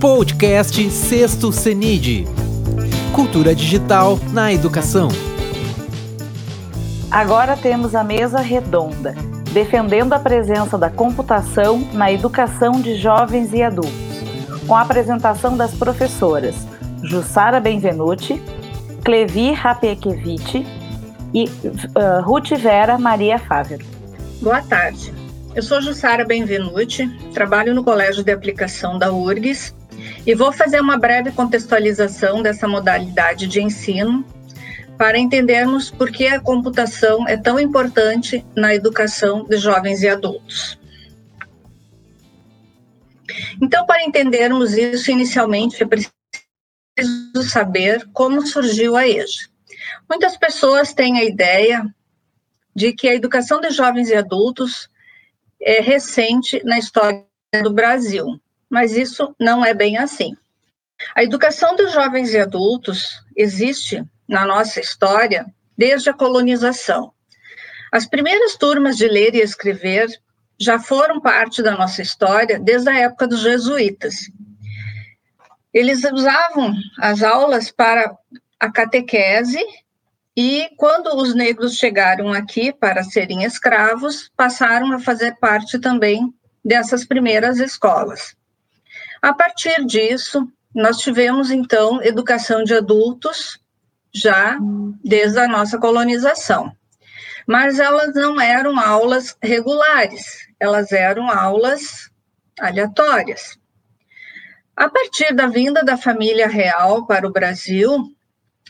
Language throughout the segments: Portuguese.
Podcast Sexto CENID. Cultura digital na educação. Agora temos a mesa redonda, defendendo a presença da computação na educação de jovens e adultos, com a apresentação das professoras Jussara Benvenuti, Clevi Rapekevich e uh, Ruth Vera Maria Fávero. Boa tarde. Eu sou Jussara Benvenuti, trabalho no Colégio de Aplicação da URGS e vou fazer uma breve contextualização dessa modalidade de ensino para entendermos por que a computação é tão importante na educação de jovens e adultos. Então, para entendermos isso, inicialmente é preciso saber como surgiu a EJA. Muitas pessoas têm a ideia de que a educação de jovens e adultos é recente na história do Brasil, mas isso não é bem assim. A educação dos jovens e adultos existe na nossa história desde a colonização. As primeiras turmas de ler e escrever já foram parte da nossa história desde a época dos jesuítas. Eles usavam as aulas para a catequese e quando os negros chegaram aqui para serem escravos, passaram a fazer parte também dessas primeiras escolas. A partir disso, nós tivemos então educação de adultos já desde a nossa colonização. Mas elas não eram aulas regulares, elas eram aulas aleatórias. A partir da vinda da família real para o Brasil,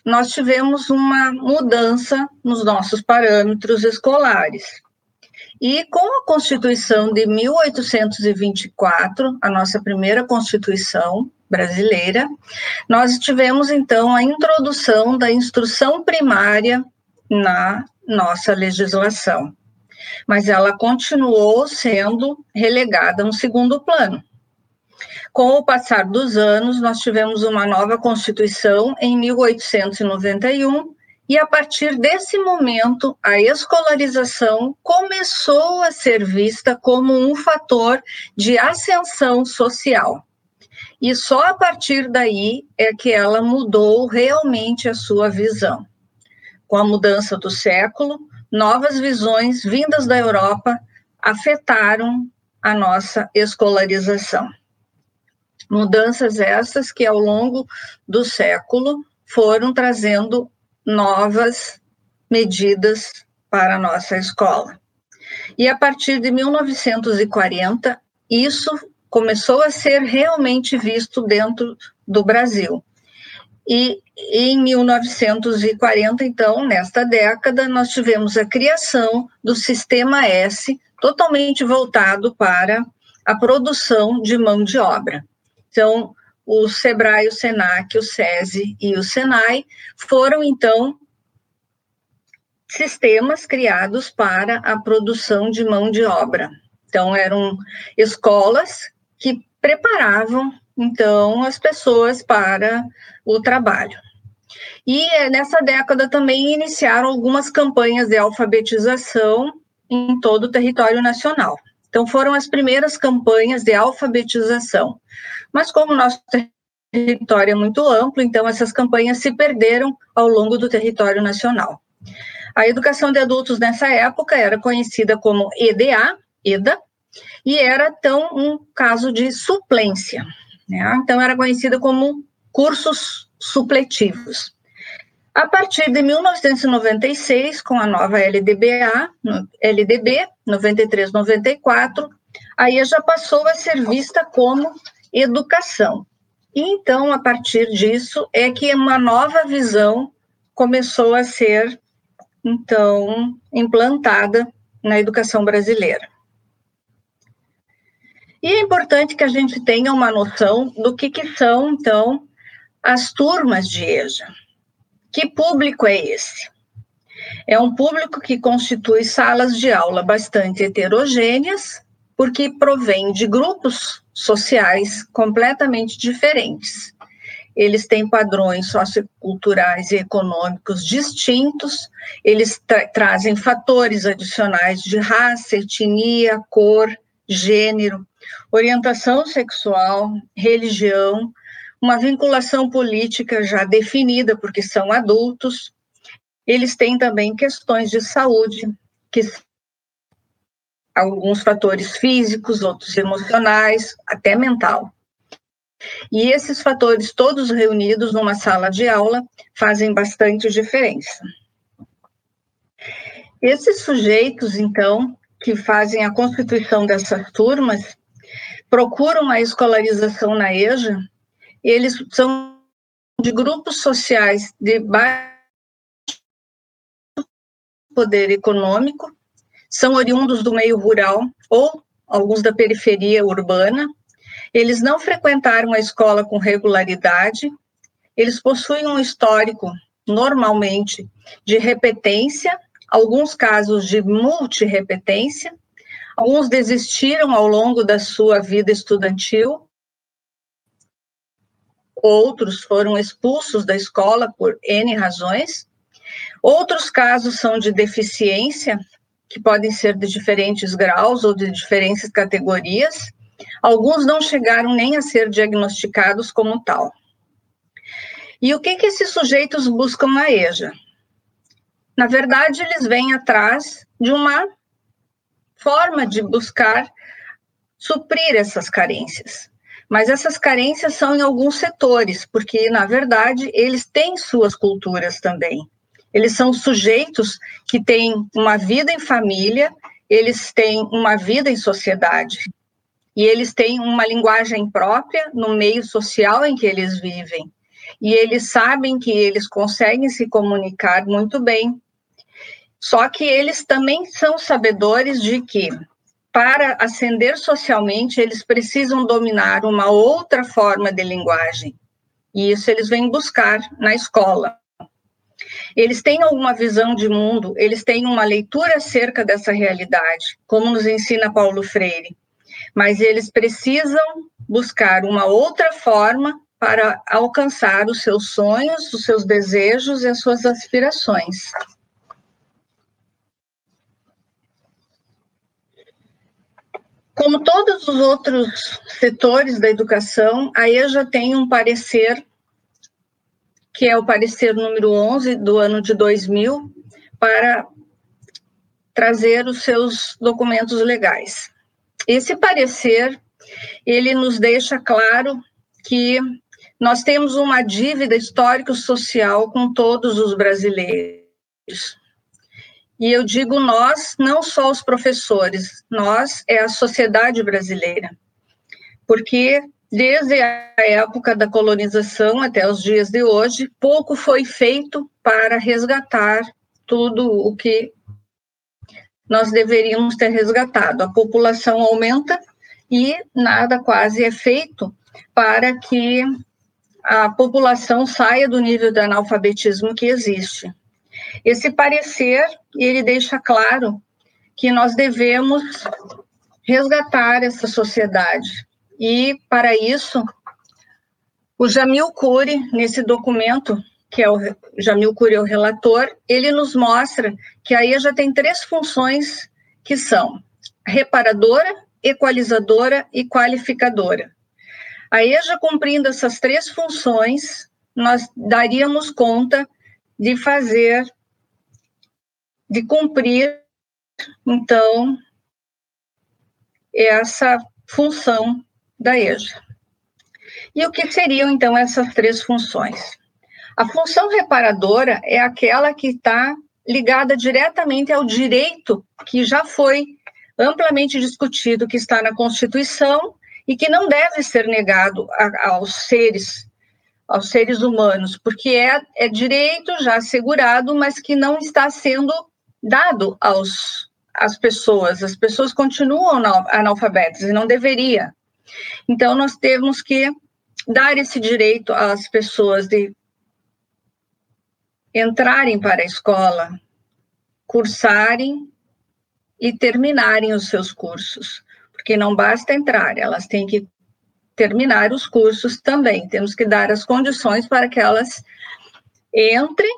nós tivemos uma mudança nos nossos parâmetros escolares. E com a Constituição de 1824, a nossa primeira Constituição brasileira, nós tivemos então a introdução da instrução primária na nossa legislação. Mas ela continuou sendo relegada a um segundo plano. Com o passar dos anos, nós tivemos uma nova Constituição em 1891, e a partir desse momento, a escolarização começou a ser vista como um fator de ascensão social. E só a partir daí é que ela mudou realmente a sua visão. Com a mudança do século, novas visões vindas da Europa afetaram a nossa escolarização. Mudanças essas que, ao longo do século, foram trazendo novas medidas para a nossa escola. E a partir de 1940, isso começou a ser realmente visto dentro do Brasil. E em 1940, então, nesta década, nós tivemos a criação do Sistema S, totalmente voltado para a produção de mão de obra. Então, o SEBRAE, o SENAC, o SESI e o SENAI foram, então, sistemas criados para a produção de mão de obra. Então, eram escolas que preparavam, então, as pessoas para o trabalho. E eh, nessa década também iniciaram algumas campanhas de alfabetização em todo o território nacional. Então, foram as primeiras campanhas de alfabetização. Mas, como o nosso território é muito amplo, então essas campanhas se perderam ao longo do território nacional. A educação de adultos nessa época era conhecida como EDA, EDA, e era então um caso de suplência. Né? Então, era conhecida como cursos supletivos. A partir de 1996, com a nova LDBA, LDB 93-94, aí já passou a ser vista como educação. E então, a partir disso, é que uma nova visão começou a ser, então, implantada na educação brasileira. E é importante que a gente tenha uma noção do que, que são, então, as turmas de EJA. Que público é esse? É um público que constitui salas de aula bastante heterogêneas, porque provém de grupos sociais completamente diferentes. Eles têm padrões socioculturais e econômicos distintos, eles tra trazem fatores adicionais de raça, etnia, cor, gênero, orientação sexual, religião, uma vinculação política já definida, porque são adultos. Eles têm também questões de saúde, que alguns fatores físicos, outros emocionais, até mental. E esses fatores todos reunidos numa sala de aula fazem bastante diferença. Esses sujeitos, então, que fazem a constituição dessas turmas, procuram a escolarização na EJA, eles são de grupos sociais de baixo poder econômico, são oriundos do meio rural ou alguns da periferia urbana, eles não frequentaram a escola com regularidade, eles possuem um histórico, normalmente, de repetência, alguns casos de multirepetência, alguns desistiram ao longo da sua vida estudantil, outros foram expulsos da escola por N razões, outros casos são de deficiência, que podem ser de diferentes graus ou de diferentes categorias, Alguns não chegaram nem a ser diagnosticados como tal. E o que, que esses sujeitos buscam na EJA? Na verdade, eles vêm atrás de uma forma de buscar suprir essas carências. Mas essas carências são em alguns setores, porque, na verdade, eles têm suas culturas também. Eles são sujeitos que têm uma vida em família, eles têm uma vida em sociedade e eles têm uma linguagem própria no meio social em que eles vivem. E eles sabem que eles conseguem se comunicar muito bem. Só que eles também são sabedores de que, para ascender socialmente, eles precisam dominar uma outra forma de linguagem. E isso eles vêm buscar na escola. Eles têm alguma visão de mundo, eles têm uma leitura acerca dessa realidade, como nos ensina Paulo Freire mas eles precisam buscar uma outra forma para alcançar os seus sonhos, os seus desejos e as suas aspirações. Como todos os outros setores da educação, a EJA tem um parecer, que é o parecer número 11 do ano de 2000, para trazer os seus documentos legais. Esse parecer, ele nos deixa claro que nós temos uma dívida histórico-social com todos os brasileiros. E eu digo nós, não só os professores, nós é a sociedade brasileira. Porque desde a época da colonização até os dias de hoje, pouco foi feito para resgatar tudo o que nós deveríamos ter resgatado. A população aumenta e nada quase é feito para que a população saia do nível de analfabetismo que existe. Esse parecer, ele deixa claro que nós devemos resgatar essa sociedade. E, para isso, o Jamil Cury, nesse documento, que é o Jamil Cury, o relator, ele nos mostra que a EJA tem três funções que são reparadora, equalizadora e qualificadora. A EJA cumprindo essas três funções, nós daríamos conta de fazer, de cumprir, então, essa função da EJA. E o que seriam, então, essas três funções? A função reparadora é aquela que está ligada diretamente ao direito que já foi amplamente discutido, que está na Constituição e que não deve ser negado a, aos seres aos seres humanos, porque é, é direito já assegurado, mas que não está sendo dado aos às pessoas. As pessoas continuam analfabetas e não deveria. Então nós temos que dar esse direito às pessoas de entrarem para a escola, cursarem e terminarem os seus cursos, porque não basta entrar, elas têm que terminar os cursos também. Temos que dar as condições para que elas entrem,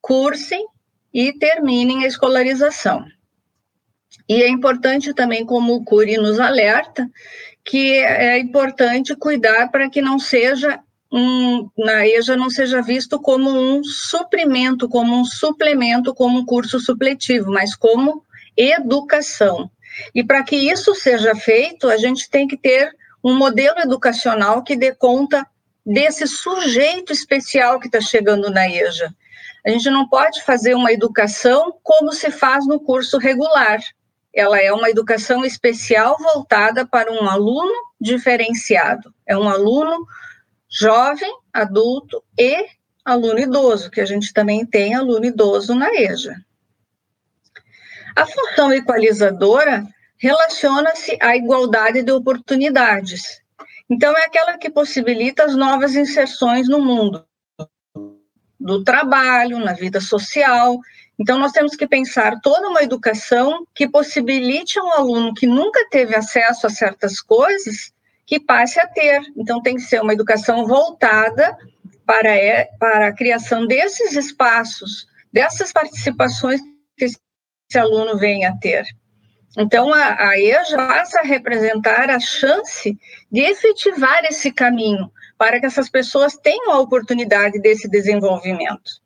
cursem e terminem a escolarização. E é importante também, como o Cury nos alerta, que é importante cuidar para que não seja um, na EJA não seja visto como um suprimento, como um suplemento, como um curso supletivo, mas como educação. E para que isso seja feito, a gente tem que ter um modelo educacional que dê conta desse sujeito especial que está chegando na EJA. A gente não pode fazer uma educação como se faz no curso regular. Ela é uma educação especial voltada para um aluno diferenciado. É um aluno jovem, adulto e aluno idoso, que a gente também tem aluno idoso na EJA. A função equalizadora relaciona-se à igualdade de oportunidades. Então, é aquela que possibilita as novas inserções no mundo do trabalho, na vida social. Então, nós temos que pensar toda uma educação que possibilite a um aluno que nunca teve acesso a certas coisas que passe a ter. Então, tem que ser uma educação voltada para, é, para a criação desses espaços, dessas participações que esse aluno venha a ter. Então, a, a EJA passa a representar a chance de efetivar esse caminho para que essas pessoas tenham a oportunidade desse desenvolvimento.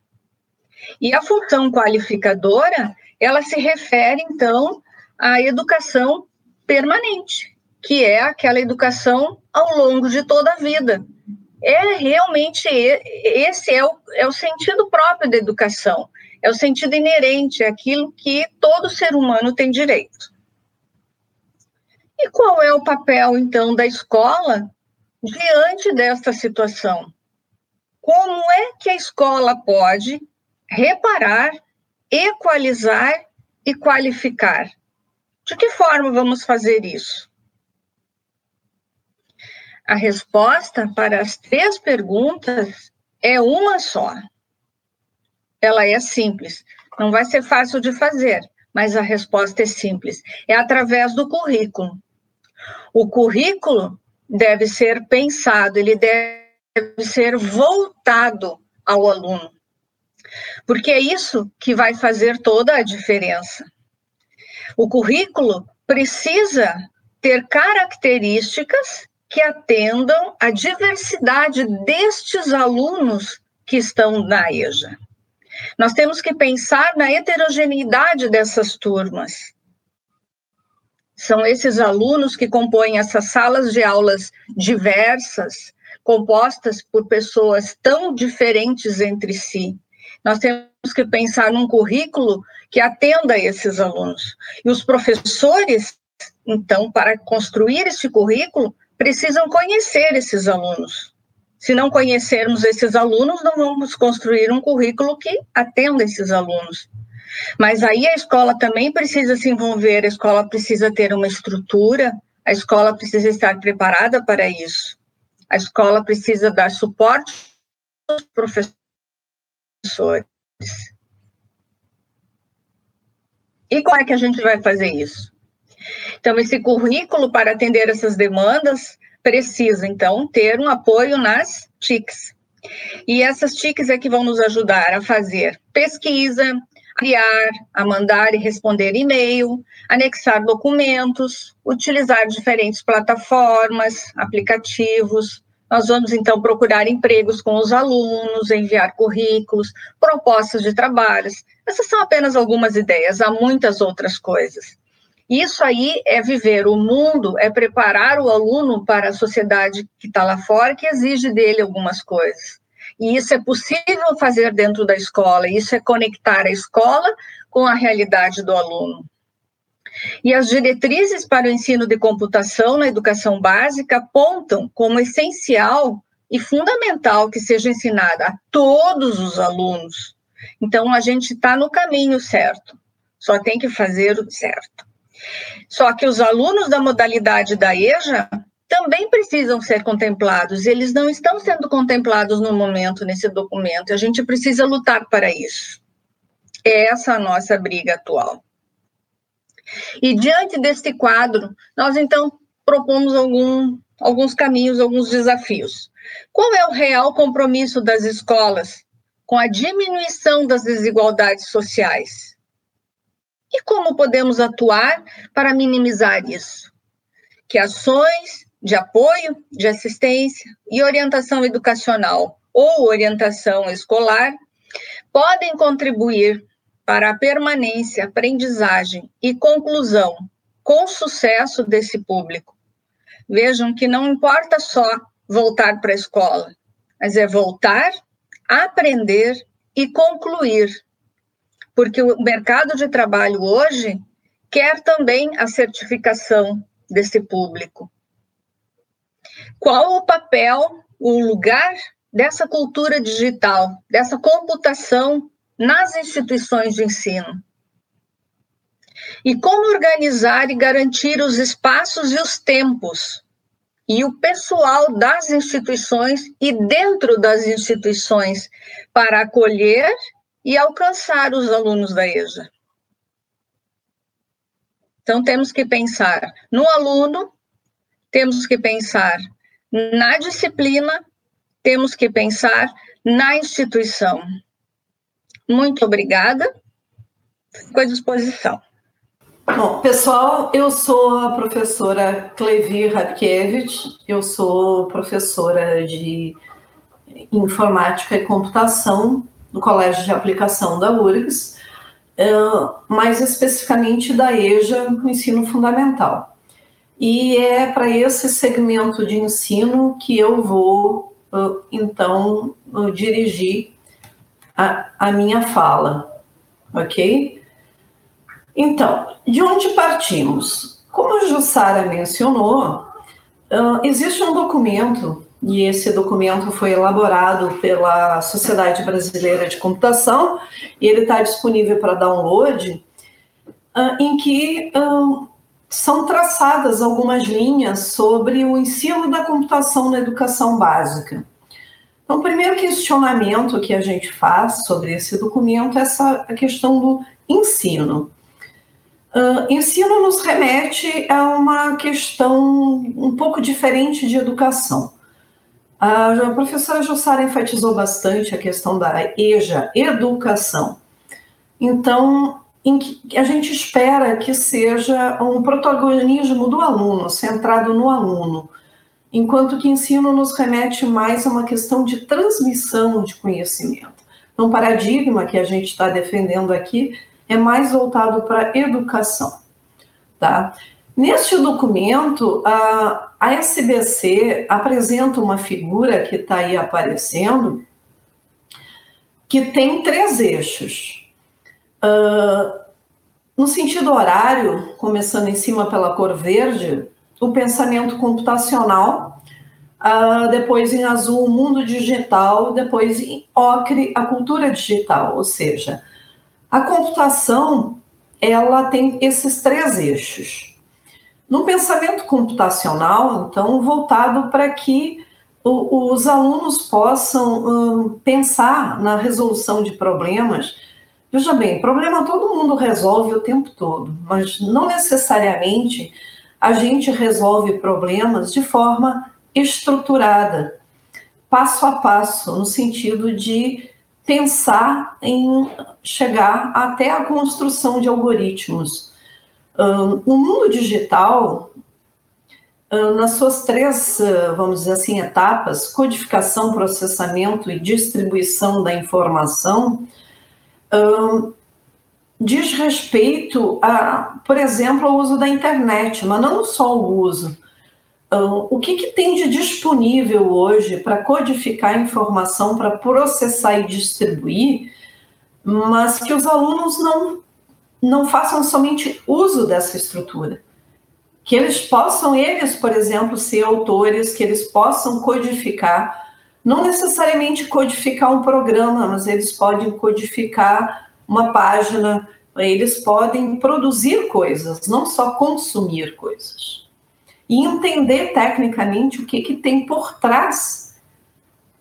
E a função qualificadora, ela se refere, então, à educação permanente, que é aquela educação ao longo de toda a vida. É realmente, esse é o, é o sentido próprio da educação, é o sentido inerente, é aquilo que todo ser humano tem direito. E qual é o papel, então, da escola diante desta situação? Como é que a escola pode reparar, equalizar e qualificar? De que forma vamos fazer isso? A resposta para as três perguntas é uma só. Ela é simples. Não vai ser fácil de fazer, mas a resposta é simples. É através do currículo. O currículo deve ser pensado, ele deve ser voltado ao aluno. Porque é isso que vai fazer toda a diferença. O currículo precisa ter características que atendam à diversidade destes alunos que estão na EJA. Nós temos que pensar na heterogeneidade dessas turmas. São esses alunos que compõem essas salas de aulas diversas, compostas por pessoas tão diferentes entre si. Nós temos que pensar num currículo que atenda esses alunos. E os professores, então, para construir esse currículo, precisam conhecer esses alunos. Se não conhecermos esses alunos, não vamos construir um currículo que atenda esses alunos. Mas aí a escola também precisa se envolver, a escola precisa ter uma estrutura, a escola precisa estar preparada para isso. A escola precisa dar suporte aos professores. E como é que a gente vai fazer isso? Então, esse currículo para atender essas demandas precisa, então, ter um apoio nas TICs. E essas TICs é que vão nos ajudar a fazer pesquisa, criar, a mandar e responder e-mail, anexar documentos, utilizar diferentes plataformas, aplicativos. Nós vamos então procurar empregos com os alunos, enviar currículos, propostas de trabalhos. Essas são apenas algumas ideias, há muitas outras coisas. Isso aí é viver o mundo, é preparar o aluno para a sociedade que está lá fora, que exige dele algumas coisas. E isso é possível fazer dentro da escola, isso é conectar a escola com a realidade do aluno. E as diretrizes para o ensino de computação na educação básica apontam como essencial e fundamental que seja ensinada a todos os alunos. Então, a gente está no caminho certo, só tem que fazer o certo. Só que os alunos da modalidade da EJA também precisam ser contemplados, eles não estão sendo contemplados no momento nesse documento, a gente precisa lutar para isso. É essa a nossa briga atual. E diante deste quadro, nós então propomos algum, alguns caminhos, alguns desafios. Qual é o real compromisso das escolas com a diminuição das desigualdades sociais? E como podemos atuar para minimizar isso? Que ações de apoio, de assistência e orientação educacional ou orientação escolar podem contribuir para a permanência, aprendizagem e conclusão com sucesso desse público. Vejam que não importa só voltar para a escola, mas é voltar, aprender e concluir. Porque o mercado de trabalho hoje quer também a certificação desse público. Qual o papel, o lugar dessa cultura digital, dessa computação nas instituições de ensino? E como organizar e garantir os espaços e os tempos e o pessoal das instituições e dentro das instituições para acolher e alcançar os alunos da EJA. Então, temos que pensar no aluno, temos que pensar na disciplina, temos que pensar na instituição. Muito obrigada. Fico à disposição. Bom, pessoal, eu sou a professora Clevi Radkiewicz, eu sou professora de informática e computação no Colégio de Aplicação da URGS, mais especificamente da EJA, no ensino fundamental. E é para esse segmento de ensino que eu vou, então, dirigir a, a minha fala, ok? Então, de onde partimos? Como a Jussara mencionou, existe um documento, e esse documento foi elaborado pela Sociedade Brasileira de Computação, e ele está disponível para download, em que são traçadas algumas linhas sobre o ensino da computação na educação básica. Então, o primeiro questionamento que a gente faz sobre esse documento é essa a questão do ensino. Uh, ensino nos remete a uma questão um pouco diferente de educação. A professora Jussara enfatizou bastante a questão da EJA, educação. Então, a gente espera que seja um protagonismo do aluno, centrado no aluno, enquanto que ensino nos remete mais a uma questão de transmissão de conhecimento. Então, o paradigma que a gente está defendendo aqui é mais voltado para a educação. Tá? Neste documento, a, a SBC apresenta uma figura que está aí aparecendo, que tem três eixos. Uh, no sentido horário, começando em cima pela cor verde, o pensamento computacional, uh, depois em azul o mundo digital, depois em ocre a cultura digital, ou seja, a computação, ela tem esses três eixos. No pensamento computacional, então, voltado para que o, os alunos possam hum, pensar na resolução de problemas. Veja bem, problema todo mundo resolve o tempo todo, mas não necessariamente a gente resolve problemas de forma estruturada, passo a passo, no sentido de pensar em chegar até a construção de algoritmos. O mundo digital, nas suas três, vamos dizer assim, etapas, codificação, processamento e distribuição da informação, diz respeito a, por exemplo, ao uso da internet, mas não só o uso, o que, que tem de disponível hoje para codificar informação, para processar e distribuir, mas que os alunos não, não façam somente uso dessa estrutura. Que eles possam, eles, por exemplo, ser autores, que eles possam codificar, não necessariamente codificar um programa, mas eles podem codificar uma página, eles podem produzir coisas, não só consumir coisas e entender tecnicamente o que, que tem por trás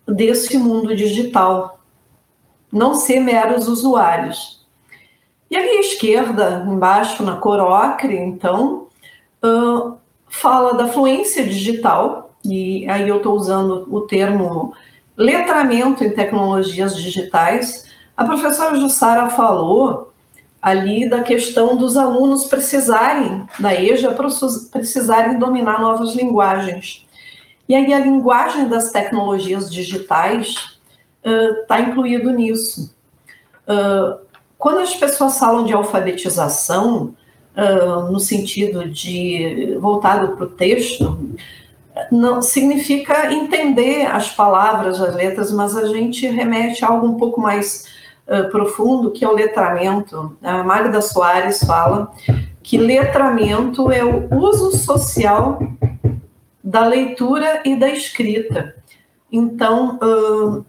desse mundo digital, não ser meros usuários. E ali à esquerda, embaixo, na cor ocre, então, uh, fala da fluência digital, e aí eu estou usando o termo letramento em tecnologias digitais. A professora Jussara falou ali da questão dos alunos precisarem, da EJA, precisarem dominar novas linguagens. E aí a linguagem das tecnologias digitais está uh, incluído nisso. Uh, quando as pessoas falam de alfabetização, uh, no sentido de voltado para o texto, não significa entender as palavras, as letras, mas a gente remete a algo um pouco mais uh, profundo, que é o letramento. A Magda Soares fala que letramento é o uso social da leitura e da escrita. Então, uh,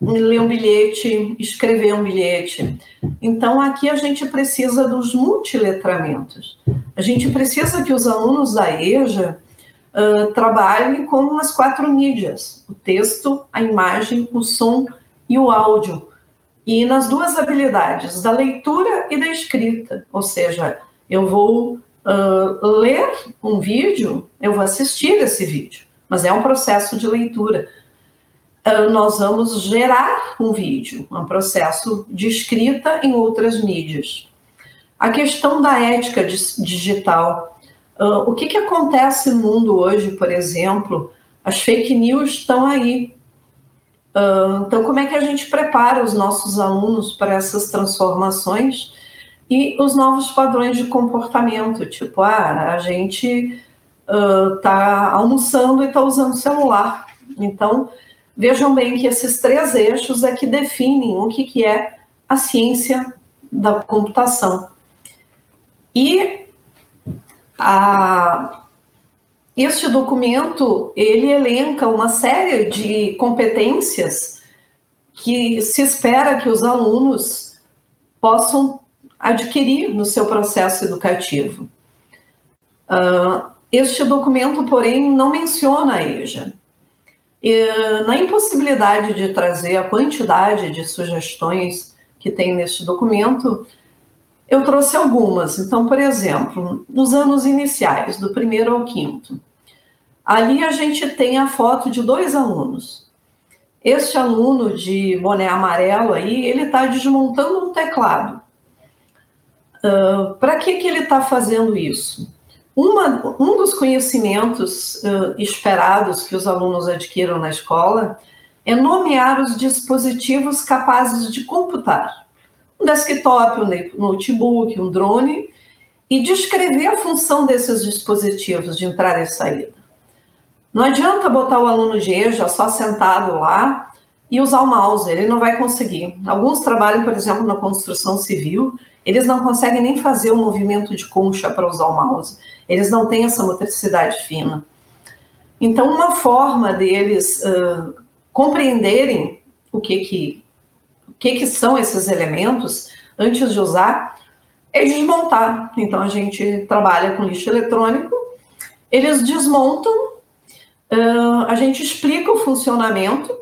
ler um bilhete, escrever um bilhete. Então, aqui a gente precisa dos multiletramentos. A gente precisa que os alunos da EJA uh, trabalhem com as quatro mídias: o texto, a imagem, o som e o áudio. E nas duas habilidades, da leitura e da escrita. Ou seja, eu vou uh, ler um vídeo, eu vou assistir esse vídeo, mas é um processo de leitura ah, nós vamos gerar um vídeo, um processo de escrita em outras mídias. A questão da ética digital. Uh, o que, que acontece no mundo hoje, por exemplo? As fake news estão aí. Então, como é que a gente prepara os nossos alunos para essas transformações e os novos padrões de comportamento? Tipo, ah, a gente está uh, almoçando e está usando celular. Então, Vejam bem que esses três eixos é que definem o que, que é a ciência da computação. E a, este documento, ele elenca uma série de competências que se espera que os alunos possam adquirir no seu processo educativo. Uh, este documento, porém, não menciona a EJA. E, na impossibilidade de trazer a quantidade de sugestões que tem neste documento, eu trouxe algumas. Então, por exemplo, nos anos iniciais, do primeiro ao quinto, ali a gente tem a foto de dois alunos. Este aluno de boné amarelo aí, ele está desmontando um teclado. Uh, Para que, que ele está fazendo isso? Uma, um dos conhecimentos uh, esperados que os alunos adquiram na escola é nomear os dispositivos capazes de computar. Um desktop, um notebook, um drone, e descrever a função desses dispositivos de entrada e saída. Não adianta botar o aluno de EJA só sentado lá e usar o mouse, ele não vai conseguir. Alguns trabalham, por exemplo, na construção civil, eles não conseguem nem fazer o movimento de concha para usar o mouse. Eles não têm essa motricidade fina. Então, uma forma deles uh, compreenderem o que que, que que são esses elementos antes de usar é desmontar. Então, a gente trabalha com lixo eletrônico, eles desmontam, a gente explica o funcionamento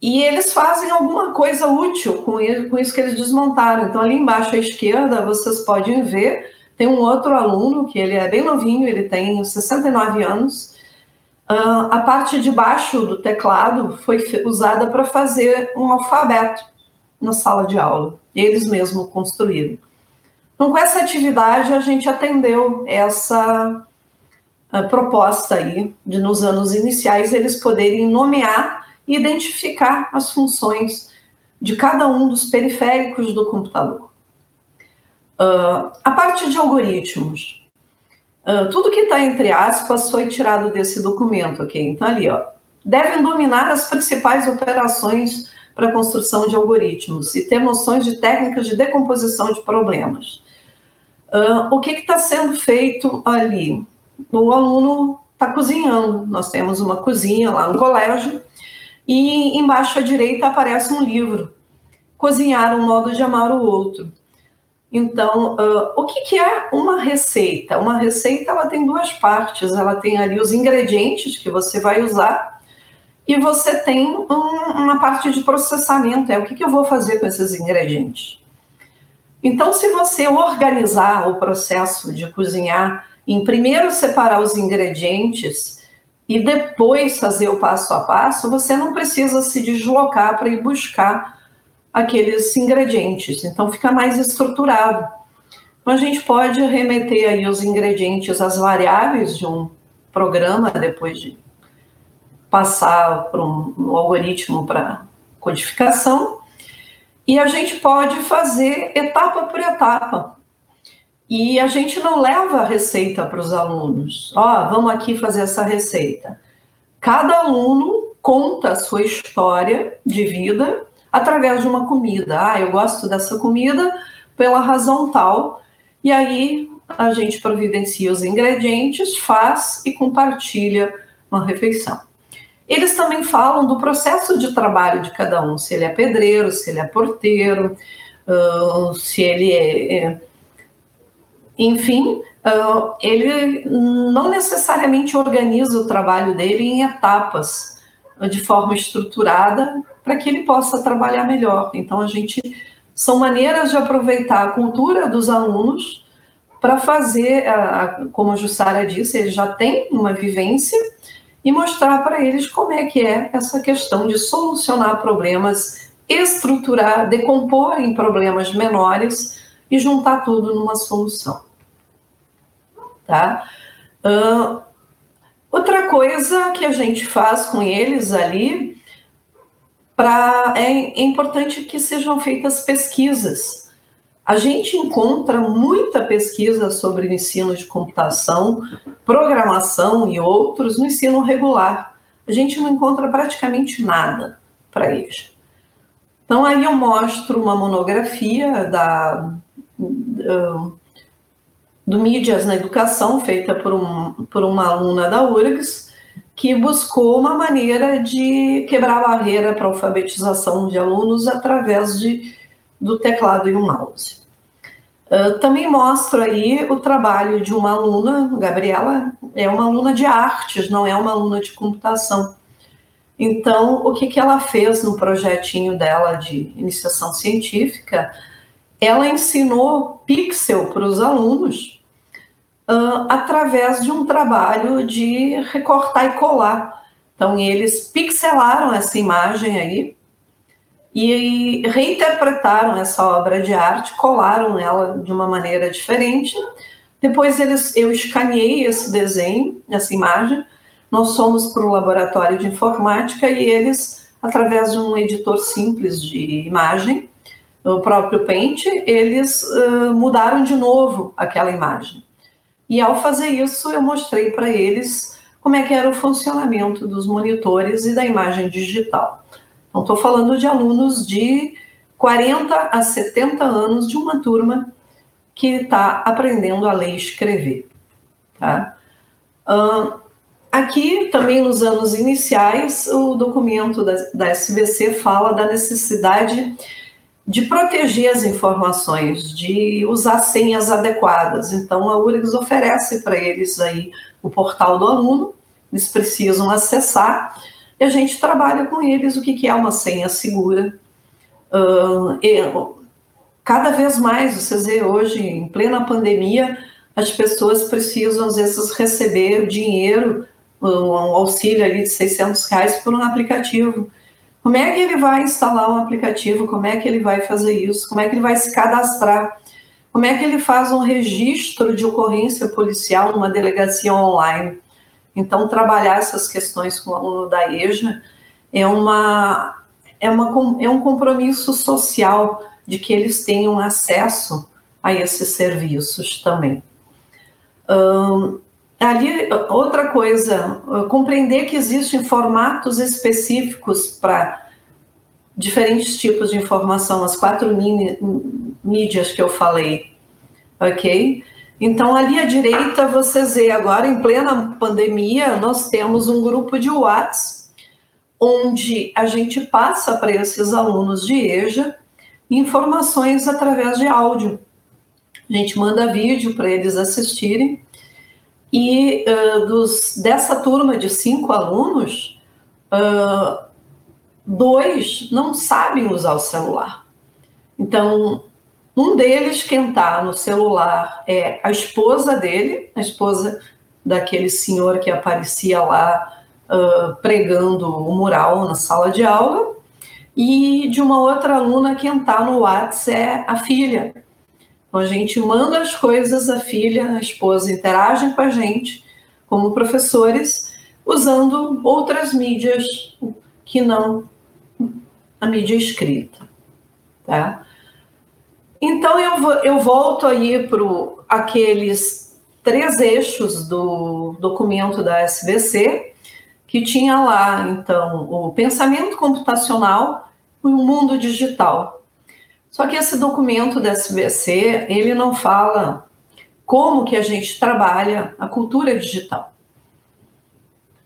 e eles fazem alguma coisa útil com isso que eles desmontaram. Então, ali embaixo à esquerda, vocês podem ver tem um outro aluno que ele é bem novinho, ele tem 69 anos. Uh, a parte de baixo do teclado foi usada para fazer um alfabeto na sala de aula. Eles mesmos construíram. Então, com essa atividade, a gente atendeu essa uh, proposta aí, de nos anos iniciais eles poderem nomear e identificar as funções de cada um dos periféricos do computador. Uh, a parte de algoritmos. Uh, tudo que está entre aspas foi tirado desse documento, ok? Então, ali, ó. Devem dominar as principais operações para a construção de algoritmos e ter noções de técnicas de decomposição de problemas. Uh, o que está sendo feito ali? O aluno está cozinhando. Nós temos uma cozinha lá no colégio e embaixo à direita aparece um livro. Cozinhar um modo de amar o outro. Então, uh, o que, que, é uma receita? Uma receita ela tem duas partes. Ela tem ali os ingredientes que você vai usar e você tem um, uma parte de processamento. É o que, que eu vou fazer com esses ingredientes. Então, se você organizar o processo de cozinhar, em primeiro separar os ingredientes e depois fazer o passo a passo, você não precisa se deslocar para ir buscar aqueles ingredientes, então fica mais estruturado. Então a gente pode remeter aí os ingredientes às variáveis de um programa depois de passar para um, um algoritmo para codificação e a gente pode fazer etapa por etapa. E a gente não leva a receita para os alunos. Ó, oh, vamos aqui fazer essa receita. Cada aluno conta a sua história de vida através de uma comida. Ah, eu gosto dessa comida pela razão tal. E aí a gente providencia os ingredientes, faz e compartilha uma refeição. Eles também falam do processo de trabalho de cada um, se ele é pedreiro, se ele é porteiro, se ele é. é enfim, uh, ele não necessariamente organiza o trabalho dele em etapas, de forma estruturada, para que ele possa trabalhar melhor. Então, a gente. São maneiras de aproveitar a cultura dos alunos para fazer, como a Jussara disse, ele já tem uma vivência e mostrar para eles como é que é essa questão de solucionar problemas, estruturar, decompor em problemas menores e juntar tudo numa solução. Tá? Uh, outra coisa que a gente faz com eles ali, é, é importante que sejam feitas pesquisas a gente encontra muita pesquisa sobre ensino de computação, programação e outros no ensino regular. A gente não encontra praticamente nada para isso. Então, aí eu mostro uma monografia da, do, do Mídias na Educação, feita por, um, por uma aluna da URGS, que buscou uma maneira de quebrar a barreira para a alfabetização de alunos através de do teclado e o mouse. Uh, também mostro aí o trabalho de uma aluna, Gabriela, é uma aluna de artes, não é uma aluna de computação. Então, o que, que ela fez no projetinho dela de iniciação científica? Ela ensinou pixel para os alunos uh, através de um trabalho de recortar e colar. Então, eles pixelaram essa imagem aí e reinterpretaram essa obra de arte, colaram ela de uma maneira diferente. Depois eles, eu escaneei esse desenho, essa imagem. Nós fomos para o laboratório de informática e eles, através de um editor simples de imagem, o próprio Paint, eles uh, mudaram de novo aquela imagem. E ao fazer isso, eu mostrei para eles como é que era o funcionamento dos monitores e da imagem digital. Então, estou falando de alunos de 40 a 70 anos de uma turma que está aprendendo a ler e escrever. Tá? Uh, aqui, também nos anos iniciais, o documento da, da SBC fala da necessidade de proteger as informações, de usar senhas adequadas. Então, a URGS oferece para eles aí o portal do aluno, eles precisam acessar e a gente trabalha com eles o que, é uma senha segura. Cada vez mais, vocês vê hoje, em plena pandemia, as pessoas precisam, às vezes, receber dinheiro, um auxílio ali de 600 reais por um aplicativo. Como é que ele vai instalar um aplicativo? Como é que ele vai fazer isso? Como é que ele vai se cadastrar? Como é que ele faz um registro de ocorrência policial numa delegacia online? Então, trabalhar essas questões com o aluno da EJA é, uma, é, uma, é um compromisso social de que eles tenham acesso a esses serviços também. Um, ali, outra coisa, compreender que existem formatos específicos para diferentes tipos de informação, as quatro mídias que eu falei, ok? Então, ali à direita, vocês vê agora, em plena pandemia, nós temos um grupo de WhatsApp, onde a gente passa para esses alunos de EJA informações através de áudio. A gente manda vídeo para eles assistirem. E uh, dos, dessa turma de cinco alunos, uh, dois não sabem usar o celular. Então, um deles, quem está no celular, é a esposa dele, a esposa daquele senhor que aparecia lá uh, pregando o mural na sala de aula, e de uma outra aluna que está no WhatsApp é a filha. Então a gente manda as coisas, a filha, a esposa interagem com a gente como professores, usando outras mídias que não a mídia escrita. Tá? Então eu, eu volto aí para aqueles três eixos do documento da SBC, que tinha lá, então, o pensamento computacional e o mundo digital. Só que esse documento da SBC, ele não fala como que a gente trabalha a cultura digital.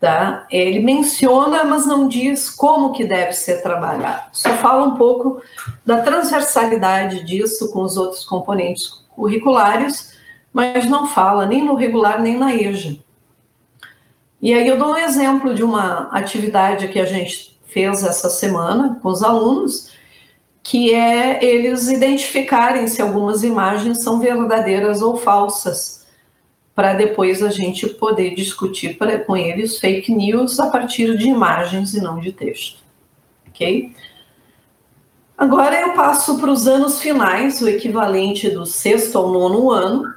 Tá? Ele menciona, mas não diz como que deve ser trabalhado. Só fala um pouco da transversalidade disso com os outros componentes curriculares, mas não fala nem no regular nem na EJA. E aí eu dou um exemplo de uma atividade que a gente fez essa semana com os alunos, que é eles identificarem se algumas imagens são verdadeiras ou falsas, para depois a gente poder discutir pra, com eles fake news a partir de imagens e não de texto. Ok? Agora eu passo para os anos finais, o equivalente do sexto ao nono ano.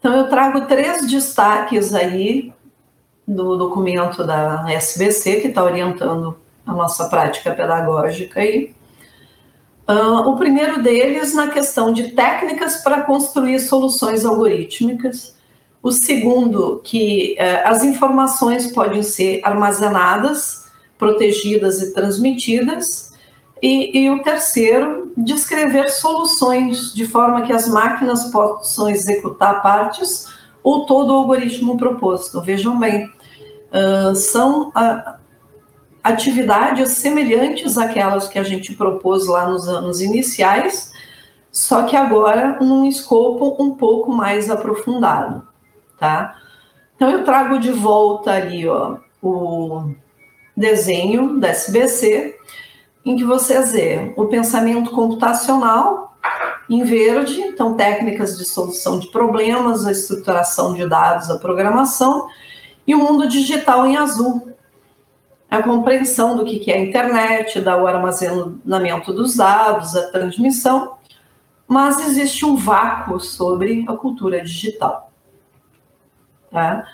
Então eu trago três destaques aí do documento da SBC, que está orientando a nossa prática pedagógica aí. Uh, o primeiro deles na questão de técnicas para construir soluções algorítmicas. O segundo, que uh, as informações podem ser armazenadas, protegidas e transmitidas. E, e o terceiro, descrever soluções de forma que as máquinas possam executar partes ou todo o algoritmo proposto. Vejam bem, uh, são uh, atividades semelhantes àquelas que a gente propôs lá nos anos iniciais, só que agora num escopo um pouco mais aprofundado, tá? Então eu trago de volta ali, ó, o desenho da SBC, em que vocês vê o pensamento computacional, em verde, então técnicas de solução de problemas, a estruturação de dados, a programação, e o mundo digital em azul, a compreensão do que é a internet, da o armazenamento dos dados, a transmissão, mas existe um vácuo sobre a cultura digital. Tá?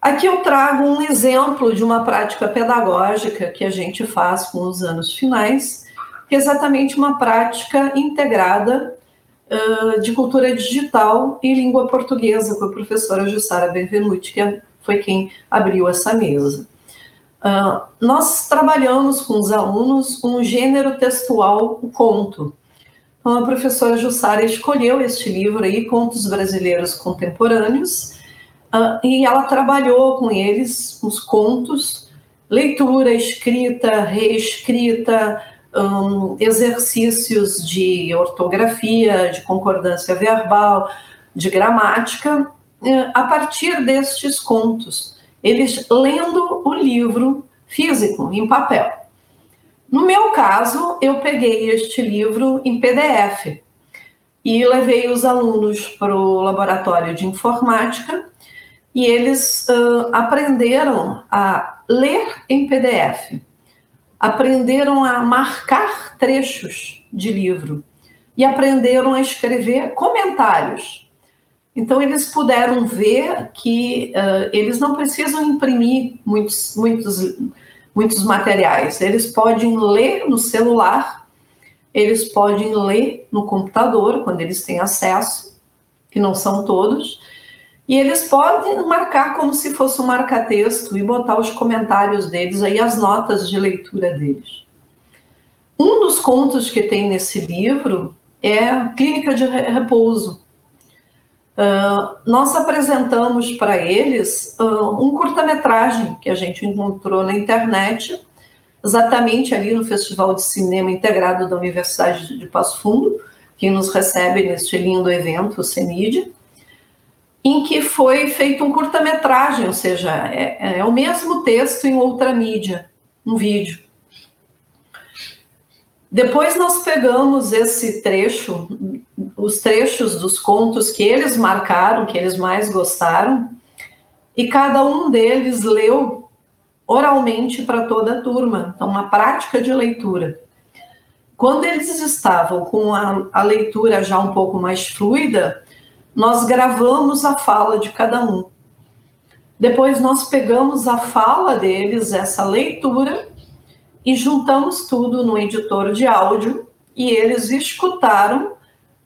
Aqui eu trago um exemplo de uma prática pedagógica que a gente faz com os anos finais, que é exatamente uma prática integrada uh, de cultura digital e língua portuguesa com a professora Jussara Benvenuti, que foi quem abriu essa mesa. Uh, nós trabalhamos com os alunos um gênero textual, o conto. Então, a professora Jussara escolheu este livro aí, Contos Brasileiros Contemporâneos, uh, e ela trabalhou com eles os contos, leitura, escrita, reescrita, um, exercícios de ortografia, de concordância verbal, de gramática, uh, a partir destes contos. Eles lendo o livro físico, em papel. No meu caso, eu peguei este livro em PDF e levei os alunos para o laboratório de informática e eles uh, aprenderam a ler em PDF aprenderam a marcar trechos de livro e aprenderam a escrever comentários. Então, eles puderam ver que uh, eles não precisam imprimir muitos, muitos, muitos materiais, eles podem ler no celular, eles podem ler no computador, quando eles têm acesso, que não são todos, e eles podem marcar como se fosse um marca-texto e botar os comentários deles aí, as notas de leitura deles. Um dos contos que tem nesse livro é Clínica de Repouso. Uh, nós apresentamos para eles uh, um curta-metragem que a gente encontrou na internet, exatamente ali no Festival de Cinema Integrado da Universidade de Passo Fundo, que nos recebe neste lindo evento, o CENID em que foi feito um curta-metragem, ou seja, é, é, o mesmo texto em outra mídia, um vídeo. Depois nós pegamos esse trecho, os trechos dos contos que eles marcaram, que eles mais gostaram, e cada um deles leu oralmente para toda a turma. Então, uma prática de leitura. quando eles estavam com a, a leitura já um pouco mais fluida, nós gravamos a fala de cada um. Depois nós pegamos a fala deles, essa leitura, e juntamos tudo no editor de áudio e eles escutaram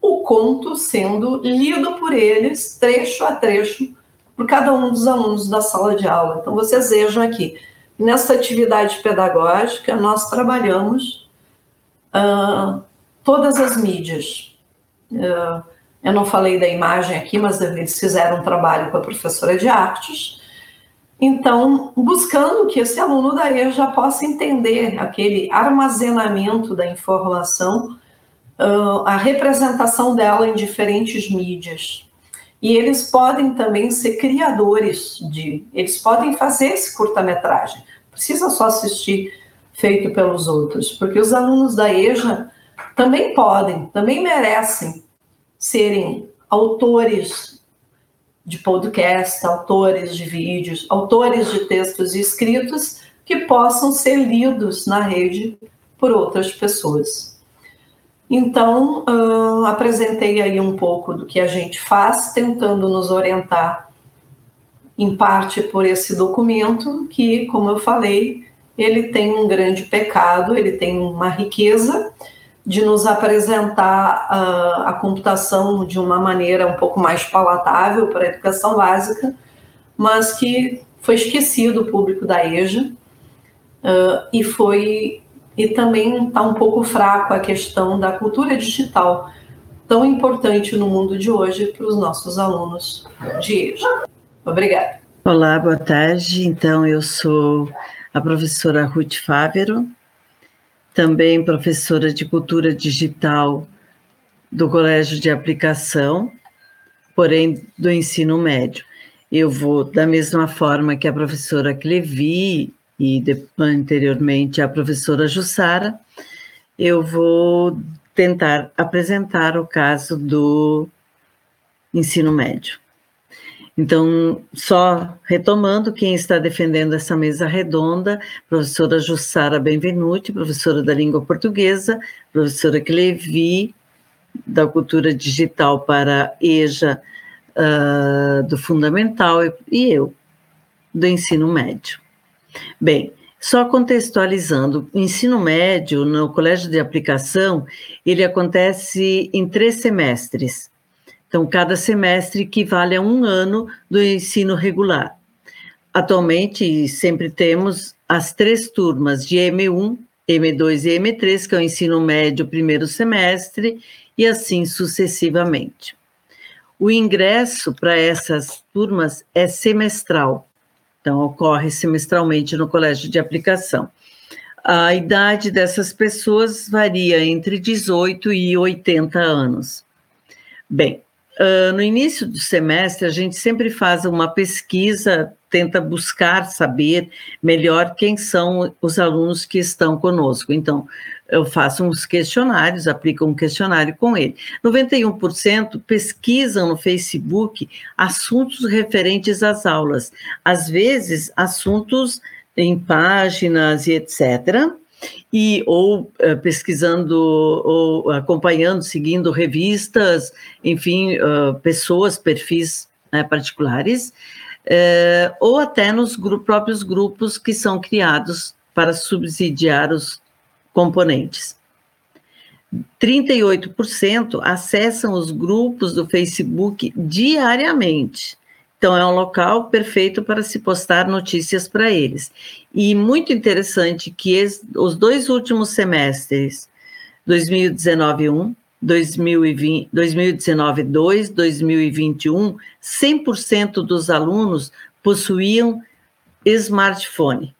o conto sendo lido por eles, trecho a trecho, por cada um dos alunos da sala de aula. Então vocês vejam aqui, nessa atividade pedagógica nós trabalhamos uh, todas as mídias. Uh, eu não falei da imagem aqui, mas eles fizeram um trabalho com a professora de artes. Então, buscando que esse aluno daí já possa entender aquele armazenamento da informação, uh, a representação dela em diferentes mídias. E eles podem também ser criadores de, eles podem fazer esse curta-metragem. Precisa só assistir feito pelos outros, porque os alunos da EJA também podem, também merecem serem autores de podcast, autores de vídeos, autores de textos escritos que possam ser lidos na rede por outras pessoas. Então, uh, apresentei aí um pouco do que a gente faz, tentando nos orientar, em parte por esse documento, que, como eu falei, ele tem um grande pecado, ele tem uma riqueza, de nos apresentar a, a computação de uma maneira um pouco mais palatável para a educação básica, mas que foi esquecido o público da EJA uh, e foi e também está um pouco fraco a questão da cultura digital tão importante no mundo de hoje para os nossos alunos de EJA. Obrigada. Olá, boa tarde. Então, eu sou a professora Ruth Fávero, também professora de cultura digital do Colégio de Aplicação, porém do ensino médio. Eu vou, da mesma forma que a professora Clevi e de, anteriormente a professora Jussara, eu vou tentar apresentar o caso do ensino médio. Então, só retomando, quem está defendendo essa mesa redonda, professora Jussara Benvenuti, professora da língua portuguesa, professora Clevi, da cultura digital para EJA, uh, do fundamental, e eu, do ensino médio. Bem, só contextualizando, o ensino médio no colégio de aplicação, ele acontece em três semestres. Então, cada semestre equivale a um ano do ensino regular. Atualmente, sempre temos as três turmas de M1, M2 e M3, que é o ensino médio primeiro semestre, e assim sucessivamente. O ingresso para essas turmas é semestral, então ocorre semestralmente no colégio de aplicação. A idade dessas pessoas varia entre 18 e 80 anos. Bem, Uh, no início do semestre, a gente sempre faz uma pesquisa, tenta buscar saber melhor quem são os alunos que estão conosco. Então, eu faço uns questionários, aplico um questionário com ele. 91% pesquisam no Facebook assuntos referentes às aulas, às vezes assuntos em páginas e etc e ou uh, pesquisando ou acompanhando, seguindo revistas, enfim, uh, pessoas, perfis né, particulares, uh, ou até nos próprios grupos que são criados para subsidiar os componentes. 38% acessam os grupos do Facebook diariamente. Então, é um local perfeito para se postar notícias para eles. E muito interessante que os dois últimos semestres, 2019-1, 2019-2, 2021, 100% dos alunos possuíam smartphone.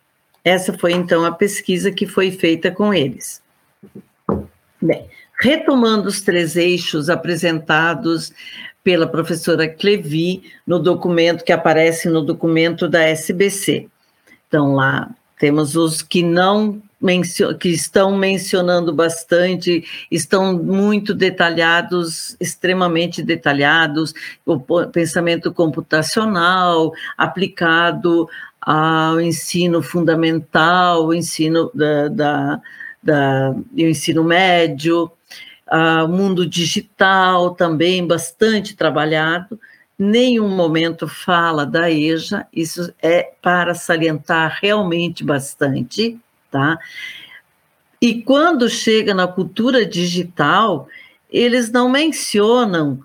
Essa foi então a pesquisa que foi feita com eles. Bem, retomando os três eixos apresentados pela professora Clevi no documento que aparece no documento da SBC. Então, lá temos os que não que estão mencionando bastante, estão muito detalhados, extremamente detalhados, o pensamento computacional aplicado ao ensino fundamental, o ensino da, da da, do ensino médio, o uh, mundo digital também bastante trabalhado. Nenhum momento fala da EJA, isso é para salientar realmente bastante, tá? E quando chega na cultura digital, eles não mencionam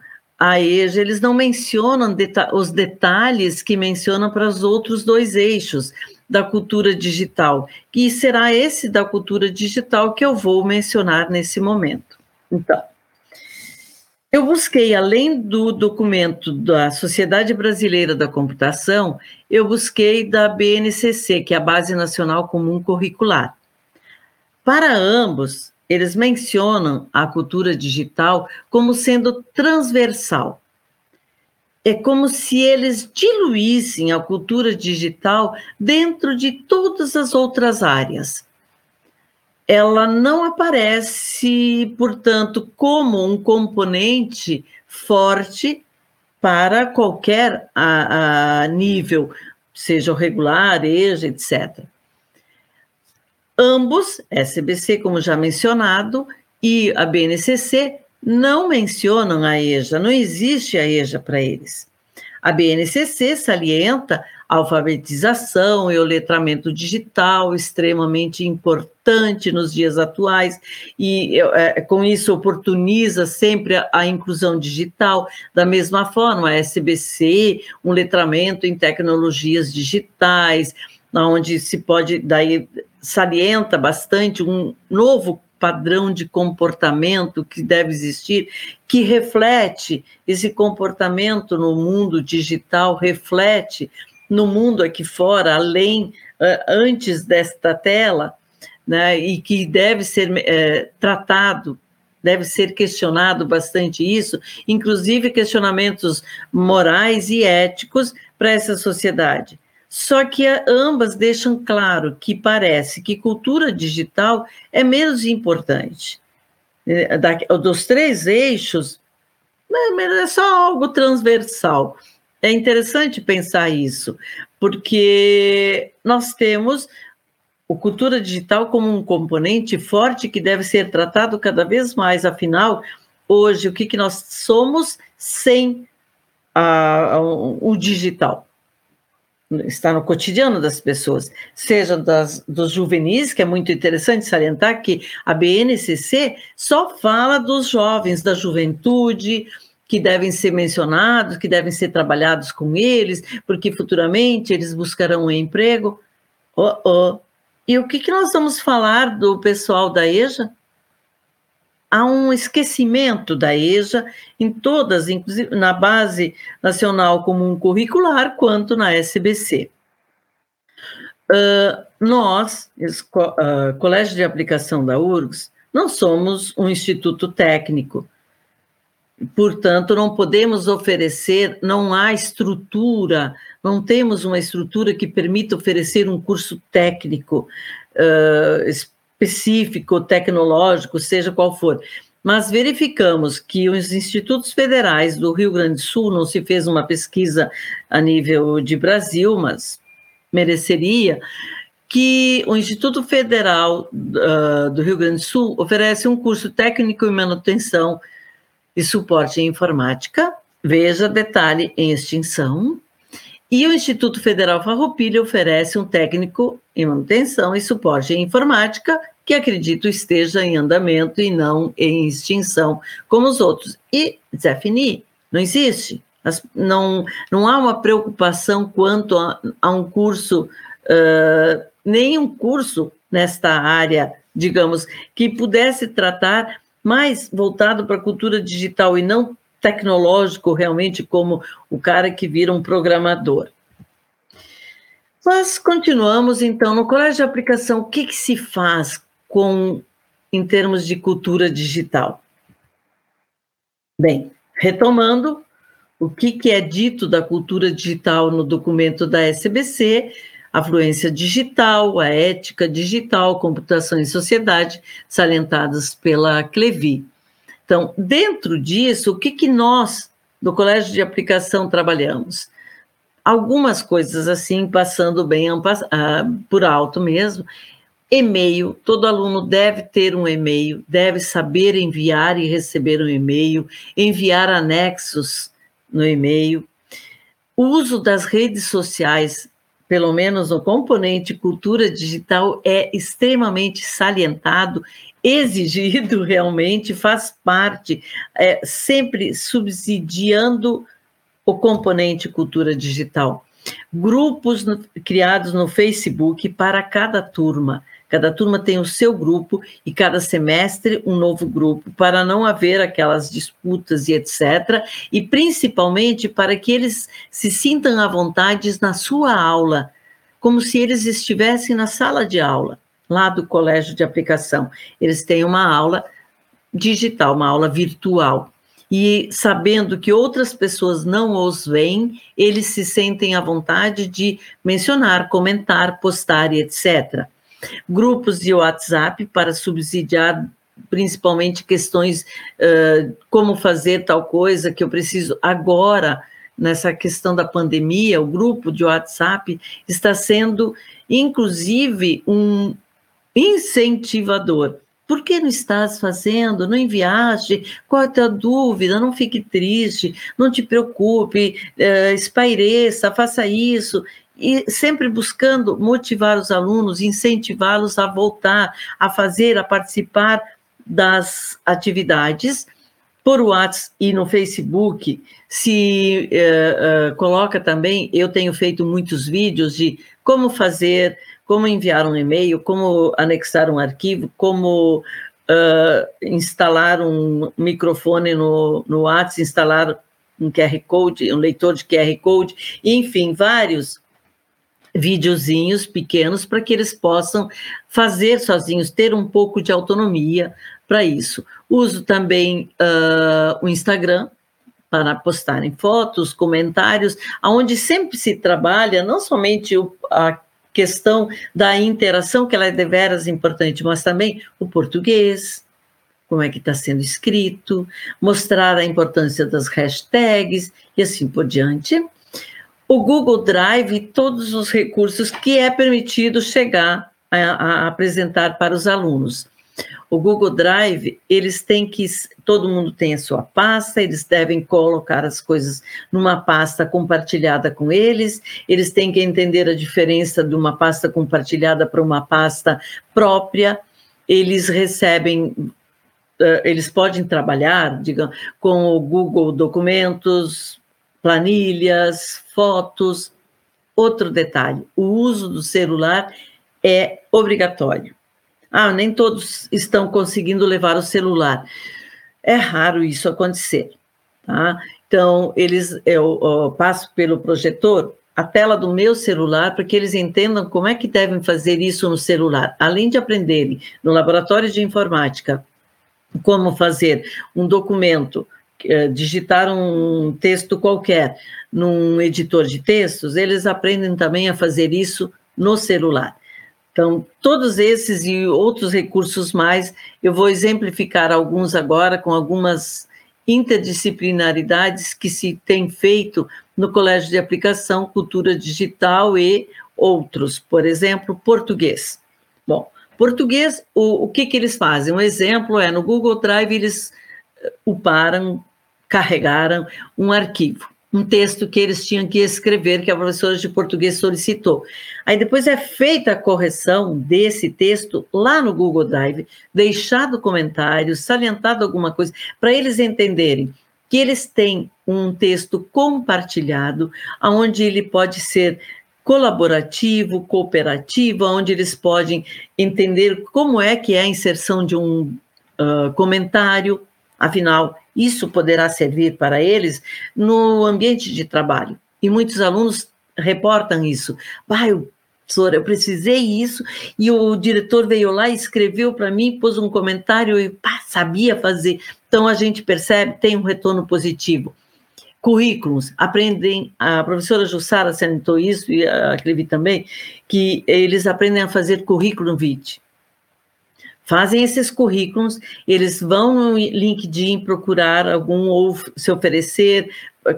a EJA, eles não mencionam deta os detalhes que mencionam para os outros dois eixos da cultura digital, que será esse da cultura digital que eu vou mencionar nesse momento. Então, eu busquei, além do documento da Sociedade Brasileira da Computação, eu busquei da BNCC, que é a Base Nacional Comum Curricular. Para ambos, eles mencionam a cultura digital como sendo transversal. É como se eles diluíssem a cultura digital dentro de todas as outras áreas. Ela não aparece, portanto, como um componente forte para qualquer a, a nível, seja o regular, EJA, etc. Ambos, SBC, como já mencionado, e a BNCC, não mencionam a EJA, não existe a EJA para eles. A BNCC salienta a alfabetização e o letramento digital, extremamente importante nos dias atuais, e é, com isso oportuniza sempre a, a, inclusão digital. Da mesma forma, a SBC, um letramento em tecnologias digitais, onde se pode daí salienta bastante um novo padrão de comportamento que deve existir, que reflete esse comportamento no mundo digital, reflete no mundo aqui fora, além, antes desta tela, né, e que deve ser é, tratado, deve ser questionado bastante isso, inclusive questionamentos morais e éticos para essa sociedade. Só que ambas deixam claro que parece que cultura digital é menos importante. É, dos três eixos, é só algo transversal. É interessante pensar isso, porque nós temos o cultura digital como um componente forte que deve ser tratado cada vez mais. Afinal, hoje, o que, que nós somos sem o digital? Está no cotidiano das pessoas, seja das, dos juvenis, que é muito interessante salientar que a BNCC só fala dos jovens, da juventude, que devem ser mencionados, que devem ser trabalhados com eles, porque futuramente eles buscarão um emprego. Oh, oh. E o que, que nós vamos falar do pessoal da EJA? Há um esquecimento da EJA em todas, inclusive na base nacional comum curricular, quanto na SBC. Uh, nós, uh, Colégio de Aplicação da URGS, não somos um instituto técnico, portanto, não podemos oferecer, não há estrutura, não temos uma estrutura que permita oferecer um curso técnico uh, específico, tecnológico, seja qual for. Mas verificamos que os institutos federais do Rio Grande do Sul, não se fez uma pesquisa a nível de Brasil, mas mereceria, que o Instituto Federal uh, do Rio Grande do Sul oferece um curso técnico em manutenção e suporte em informática, veja detalhe em extinção, e o Instituto Federal Farroupilha oferece um técnico em manutenção e suporte em informática, que acredito esteja em andamento e não em extinção, como os outros. E Zefini não existe. Não, não há uma preocupação quanto a, a um curso, uh, nem um curso nesta área, digamos, que pudesse tratar mais voltado para a cultura digital e não tecnológico realmente como o cara que vira um programador. Nós continuamos, então, no colégio de aplicação, o que, que se faz com em termos de cultura digital? Bem, retomando, o que, que é dito da cultura digital no documento da SBC, a fluência digital, a ética digital, computação e sociedade, salientadas pela Clevi. Então, dentro disso, o que, que nós, do Colégio de Aplicação, trabalhamos? Algumas coisas assim, passando bem por alto mesmo. E-mail, todo aluno deve ter um e-mail, deve saber enviar e receber um e-mail, enviar anexos no e-mail. Uso das redes sociais, pelo menos no componente cultura digital, é extremamente salientado, exigido realmente, faz parte, é, sempre subsidiando o componente cultura digital. Grupos no, criados no Facebook para cada turma Cada turma tem o seu grupo e cada semestre um novo grupo, para não haver aquelas disputas e etc. E principalmente para que eles se sintam à vontade na sua aula, como se eles estivessem na sala de aula, lá do colégio de aplicação. Eles têm uma aula digital, uma aula virtual. E sabendo que outras pessoas não os veem, eles se sentem à vontade de mencionar, comentar, postar e etc grupos de WhatsApp para subsidiar principalmente questões uh, como fazer tal coisa que eu preciso agora nessa questão da pandemia, o grupo de WhatsApp está sendo inclusive um incentivador. Por que não estás fazendo? Não enviaste? Qual é a tua dúvida? Não fique triste, não te preocupe, uh, espaireça, faça isso e sempre buscando motivar os alunos, incentivá-los a voltar a fazer, a participar das atividades por WhatsApp e no Facebook, se uh, uh, coloca também, eu tenho feito muitos vídeos de como fazer, como enviar um e-mail, como anexar um arquivo, como uh, instalar um microfone no, no WhatsApp, instalar um QR Code, um leitor de QR Code, enfim, vários videozinhos pequenos para que eles possam fazer sozinhos, ter um pouco de autonomia para isso. Uso também uh, o Instagram para postarem fotos, comentários, aonde sempre se trabalha não somente o, a questão da interação, que ela é deveras importante, mas também o português, como é que está sendo escrito, mostrar a importância das hashtags e assim por diante o Google Drive todos os recursos que é permitido chegar a, a, apresentar para os alunos. O Google Drive, eles têm que, todo mundo tem a sua pasta, eles devem colocar as coisas numa pasta compartilhada com eles, eles têm que entender a diferença de uma pasta compartilhada para uma pasta própria, eles recebem eles podem trabalhar, digamos, com o Google Documentos, planilhas, fotos. Outro detalhe: o uso do celular é obrigatório. Ah, nem todos estão conseguindo levar o celular. É raro isso acontecer, tá? Então, eles, eu, eu passo pelo projetor a tela do meu celular para que eles entendam como é que devem fazer isso no celular. Além de aprenderem no laboratório de informática como fazer um documento digitar um texto qualquer num editor de textos, eles aprendem também a fazer isso no celular. Então, todos esses e outros recursos mais, eu vou exemplificar alguns agora com algumas interdisciplinaridades que se tem feito no Colégio de Aplicação, Cultura Digital e outros, por exemplo, português. Bom, português, o, o que, que eles fazem? Um exemplo é no Google Drive, eles uparam carregaram um arquivo, um texto que eles tinham que escrever, que a professora de português solicitou. Aí depois é feita a correção desse texto lá no Google Drive, deixado comentário, salientado alguma coisa, para eles entenderem que eles têm um texto compartilhado, onde ele pode ser colaborativo, cooperativo, onde eles podem entender como é que é a inserção de um uh, comentário, afinal, isso poderá servir para eles no ambiente de trabalho. E muitos alunos reportam isso. Vai, professora, eu precisei isso e o diretor veio lá escreveu para mim, pôs um comentário e pá, sabia fazer. Então a gente percebe, tem um retorno positivo. Currículos, aprendem, a professora Jussara salientou isso e a Clevi também, que eles aprendem a fazer currículo vitae fazem esses currículos, eles vão no LinkedIn procurar algum ou se oferecer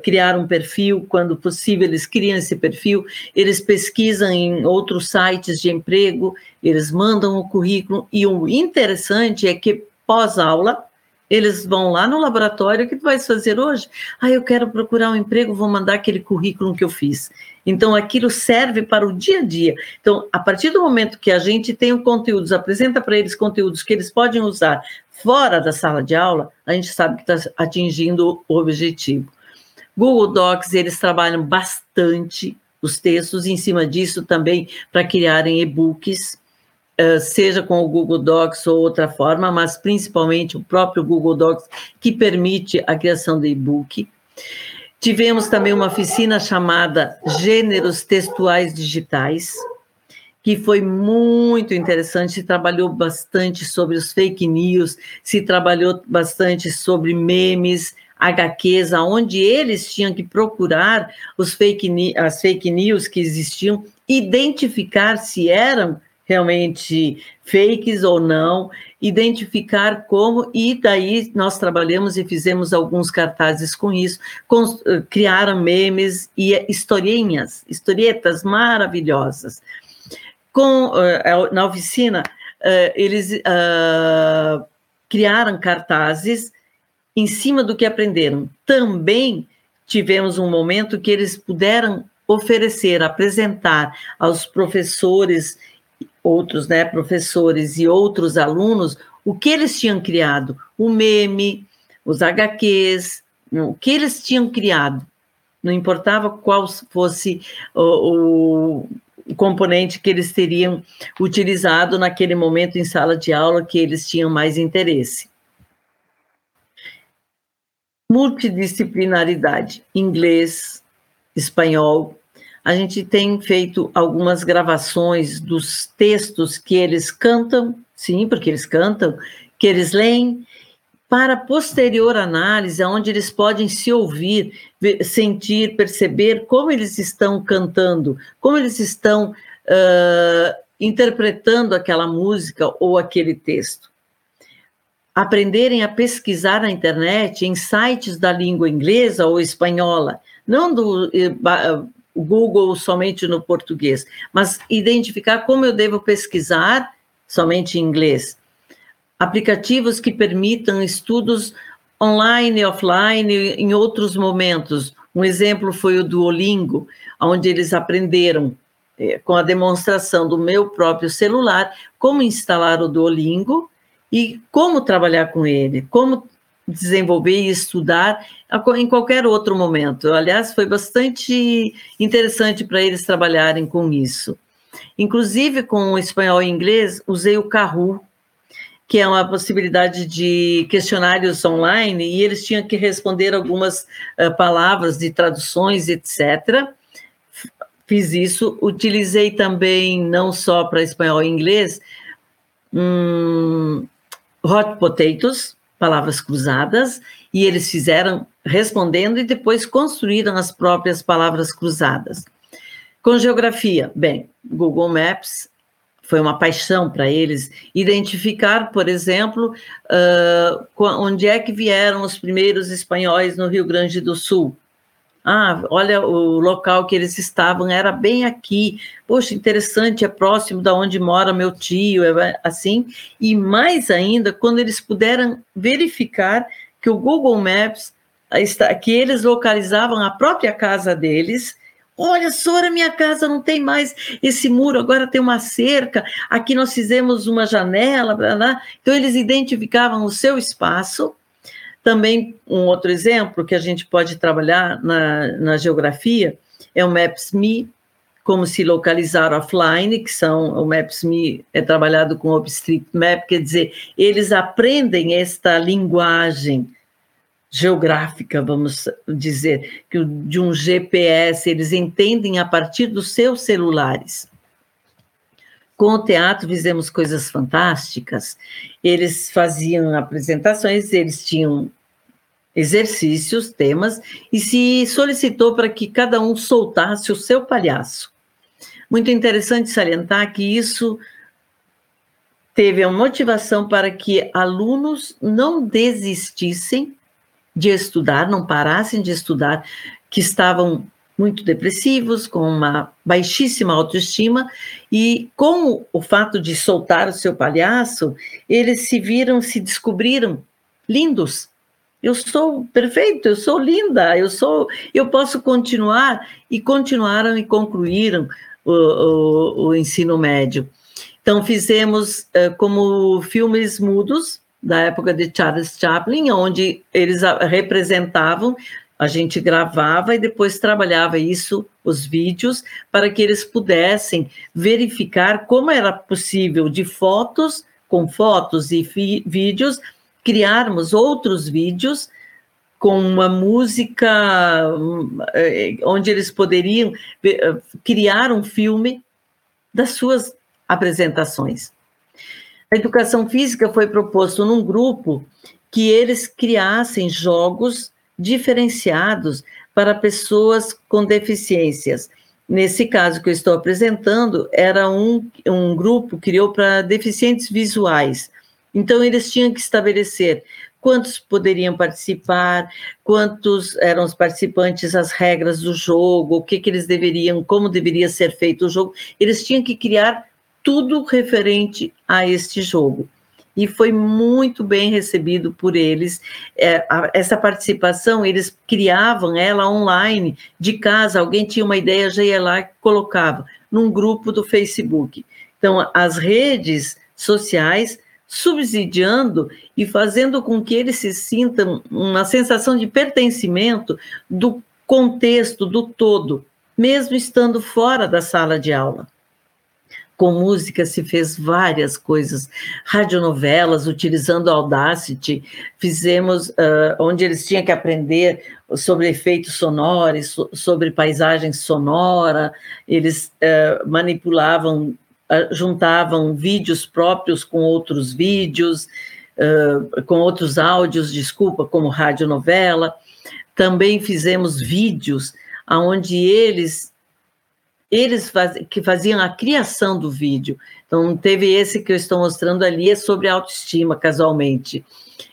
criar um perfil, quando possível, eles criam esse perfil, eles pesquisam em outros sites de emprego, eles mandam o currículo, e o interessante é que pós-aula, eles vão lá no laboratório, o que tu vais fazer hoje? Ah, eu quero procurar um emprego, vou mandar aquele currículo que eu fiz. Então, aquilo serve para o dia a dia. Então, a partir do momento que a gente tem o conteúdos, apresenta para eles conteúdos que eles podem usar fora da sala de aula, a gente sabe que está atingindo o objetivo. Google Docs, eles trabalham bastante os textos, em cima disso também para criarem e-books, seja com o Google Docs ou outra forma, mas principalmente o próprio Google Docs, que permite a criação de e-book. Tivemos também uma oficina chamada Gêneros Textuais Digitais, que foi muito interessante, se trabalhou bastante sobre os fake news, se trabalhou bastante sobre memes, HQs, onde eles tinham que procurar os fake, as fake news que existiam, identificar se eram realmente fakes ou não, identificar como, e daí nós trabalhamos e fizemos alguns cartazes com isso, com, criaram memes e historinhas, historietas maravilhosas com, uh, na oficina, uh, eles uh, criaram cartazes em cima do que aprenderam. Também tivemos um momento que eles puderam oferecer, apresentar aos professores, outros né, professores e outros alunos, o que eles tinham criado, o meme, os HQs, o que eles tinham criado. Não importava qual fosse o, o componente que eles teriam utilizado naquele momento em sala de aula que eles tinham mais interesse. Multidisciplinaridade, inglês, espanhol. A gente tem feito algumas gravações dos textos que eles cantam, sim, porque eles cantam, que eles leem, para posterior análise, onde eles podem se ouvir, sentir, perceber como eles estão cantando, como eles estão uh, interpretando aquela música ou aquele texto. Aprenderem a pesquisar na internet em sites da língua inglesa ou espanhola, não do uh, Google somente no português, mas identificar como eu devo pesquisar somente em inglês aplicativos que permitam estudos online e offline em outros momentos. Um exemplo foi o Duolingo, onde eles aprenderam, eh, com a demonstração do meu próprio celular, como instalar o Duolingo e como trabalhar com ele, como desenvolver e estudar em qualquer outro momento. Aliás, foi bastante interessante para eles trabalharem com isso. Inclusive, com o espanhol e inglês, usei o Kahoot, que é uma possibilidade de questionários online, e eles tinham que responder algumas uh, palavras de traduções, etc. Fiz isso, utilizei também, não só para espanhol e inglês, hot potatoes, palavras cruzadas, e eles fizeram respondendo e depois construíram as próprias palavras cruzadas. Com geografia, bem, Google Maps foi uma paixão para eles identificar, por exemplo, uh, onde é que vieram os primeiros espanhóis no Rio Grande do Sul. Ah, olha, o local que eles estavam era bem aqui. Poxa, interessante, é próximo da onde mora meu tio, é assim. E mais ainda, quando eles puderam verificar que o Google Maps, que eles localizavam a própria casa deles, Olha, Sora, minha casa não tem mais esse muro, agora tem uma cerca. Aqui nós fizemos uma janela, blá, blá. então eles identificavam o seu espaço. Também um outro exemplo que a gente pode trabalhar na, na geografia é o Maps.me, como se localizar offline, que são o Maps.me é trabalhado com OpenStreetMap, quer dizer, eles aprendem esta linguagem geográfica, vamos dizer, que de um GPS, eles entendem a partir dos seus celulares. Com o teatro fizemos coisas fantásticas. Eles faziam apresentações, eles tinham exercícios, temas, e se solicitou para que cada um soltasse o seu palhaço. Muito interessante salientar que isso teve a motivação para que alunos não desistissem de estudar, não parassem de estudar, que estavam muito depressivos, com uma baixíssima autoestima, e com o fato de soltar o seu palhaço, eles se viram, se descobriram lindos. Eu sou perfeito, eu sou linda, eu sou, eu posso continuar e continuaram e concluíram o, o, o ensino médio. Então fizemos uh, como filmes mudos da época de Charles Chaplin, onde eles representavam a gente gravava e depois trabalhava isso, os vídeos, para que eles pudessem verificar como era possível de fotos, com fotos e vídeos, criarmos outros vídeos com uma música eh, onde eles poderiam eh, criar um filme das suas apresentações. A educação física foi proposto num grupo que eles criassem jogos diferenciados para pessoas com deficiências. Nesse caso que eu estou apresentando, era um, um grupo que criou para deficientes visuais. Então, eles tinham que estabelecer quantos poderiam participar, quantos eram os participantes, as regras do jogo, o que, que eles deveriam, como deveria ser feito o jogo. Eles tinham que criar tudo referente a este jogo e foi muito bem recebido por eles. É, a, essa participação, eles criavam ela online, de casa, alguém tinha uma ideia, já ia lá e colocava num grupo do Facebook. Então, as redes sociais subsidiando e fazendo com que eles se sintam uma sensação de pertencimento do contexto, do todo, mesmo estando fora da sala de aula. Com música se fez várias coisas, radionovelas utilizando Audacity, fizemos uh, onde eles tinham que aprender sobre efeitos sonoros, sobre paisagem sonora, eles uh, manipulavam, juntavam vídeos próprios com outros vídeos, com outros áudios, desculpa, como radionovela. Também fizemos vídeos onde eles eles faz, que faziam a criação do vídeo. Então, teve esse que eu estou mostrando ali, é sobre autoestima, casualmente.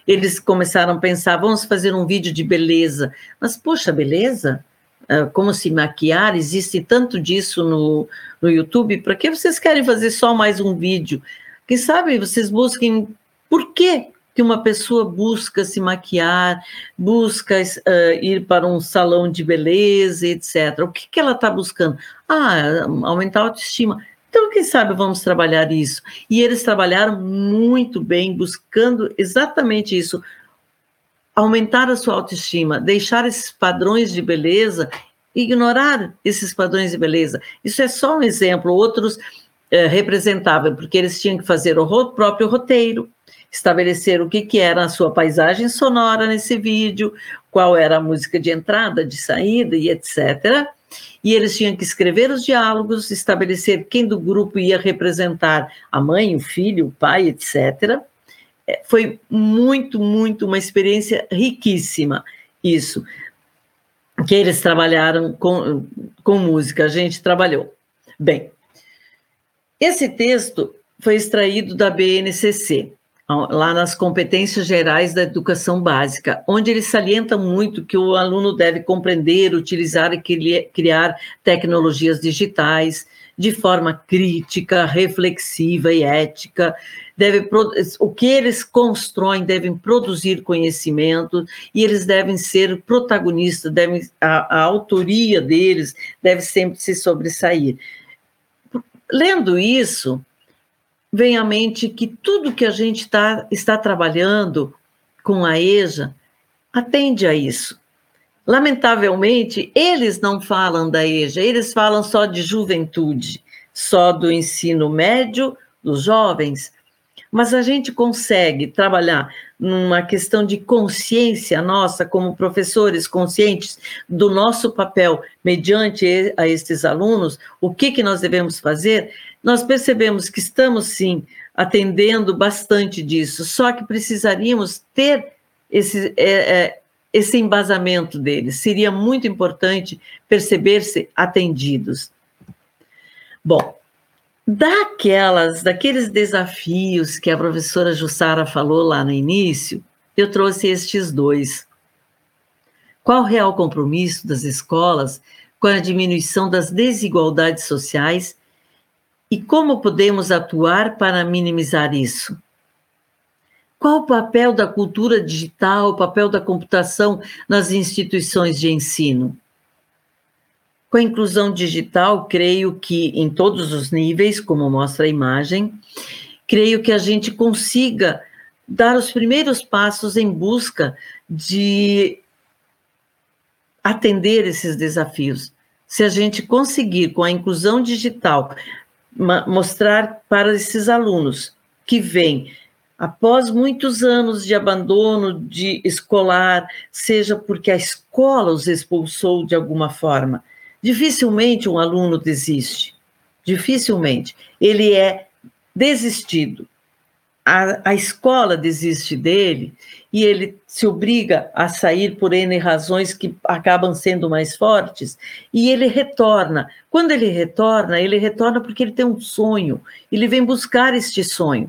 Eles começaram a pensar, vamos fazer um vídeo de beleza. Mas, poxa, beleza? Ah, como se maquiar? Existe tanto disso no, no YouTube. Para que vocês querem fazer só mais um vídeo? Quem sabe vocês busquem por que que uma pessoa busca se maquiar, busca uh, ir para um salão de beleza, etc. O que, que ela está buscando? Ah, aumentar a autoestima. Então, quem sabe vamos trabalhar isso. E eles trabalharam muito bem, buscando exatamente isso. Aumentar a sua autoestima, deixar esses padrões de beleza, ignorar esses padrões de beleza. Isso é só um exemplo. Outros é, representavam, porque eles tinham que fazer o próprio roteiro, estabelecer o que, que era a sua paisagem sonora nesse vídeo, qual era a música de entrada, de saída e etc. E eles tinham que escrever os diálogos, estabelecer quem do grupo ia representar a mãe, o filho, o pai, etc. É, foi muito, muito uma experiência riquíssima isso, que eles trabalharam com, com música, a gente trabalhou. Bem, esse texto foi extraído da BNCC, lá nas competências gerais da educação básica, onde ele salienta muito que o aluno deve compreender, utilizar e criar tecnologias digitais de forma crítica, reflexiva e ética. Deve, o que eles constroem devem produzir conhecimento e eles devem ser protagonistas, devem, a, a autoria deles deve sempre se sobressair. Lendo isso, vem à mente que tudo que a gente tá, está trabalhando com a EJA atende a isso. Lamentavelmente, eles não falam da EJA, eles falam só de juventude, só do ensino médio, dos jovens, mas a gente consegue trabalhar numa questão de consciência nossa, como professores conscientes do nosso papel mediante a estes alunos, o que, que nós devemos fazer, nós percebemos que estamos sim atendendo bastante disso, só que precisaríamos ter esse, é, é, esse embasamento deles. Seria muito importante perceber-se atendidos. Bom, daquelas, daqueles desafios que a professora Jussara falou lá no início, eu trouxe estes dois. Qual o real compromisso das escolas com a diminuição das desigualdades sociais e como podemos atuar para minimizar isso? Qual o papel da cultura digital, o papel da computação nas instituições de ensino? Com a inclusão digital, creio que em todos os níveis, como mostra a imagem, creio que a gente consiga dar os primeiros passos em busca de atender esses desafios. Se a gente conseguir, com a inclusão digital, mostrar para esses alunos que vêm após muitos anos de abandono de escolar, seja porque a escola os expulsou de alguma forma, dificilmente um aluno desiste. Dificilmente. Ele é desistido. A, a escola desiste dele e ele se obriga a sair por N razões que acabam sendo mais fortes, e ele retorna. Quando ele retorna, ele retorna porque ele tem um sonho, ele vem buscar este sonho.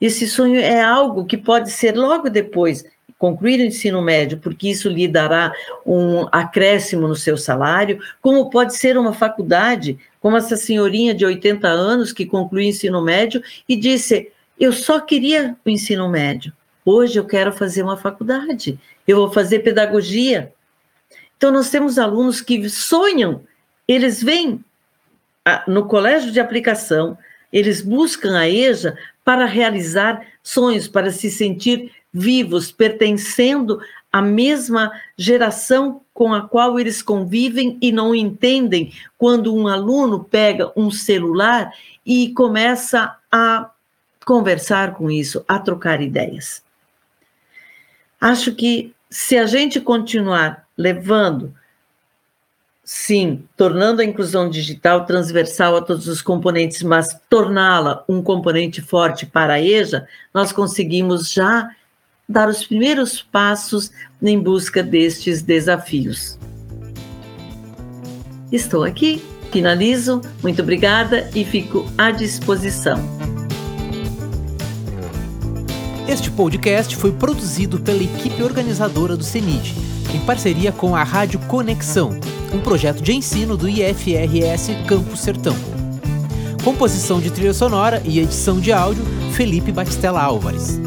Esse sonho é algo que pode ser logo depois concluir o ensino médio, porque isso lhe dará um acréscimo no seu salário, como pode ser uma faculdade, como essa senhorinha de 80 anos que concluiu o ensino médio e disse: Eu só queria o ensino médio. Hoje eu quero fazer uma faculdade, eu vou fazer pedagogia. Então, nós temos alunos que sonham, eles vêm no colégio de aplicação, eles buscam a EJA para realizar sonhos, para se sentir vivos, pertencendo à mesma geração com a qual eles convivem e não entendem quando um aluno pega um celular e começa a conversar com isso, a trocar ideias. Acho que se a gente continuar levando sim, tornando a inclusão digital transversal a todos os componentes, mas torná-la um componente forte para a EJA, nós conseguimos já dar os primeiros passos em busca destes desafios. Estou aqui, finalizo, muito obrigada e fico à disposição. Este podcast foi produzido pela equipe organizadora do CENID, em parceria com a Rádio Conexão um projeto de ensino do IFRS Campo Sertão. Composição de trilha sonora e edição de áudio, Felipe Batistella Álvares.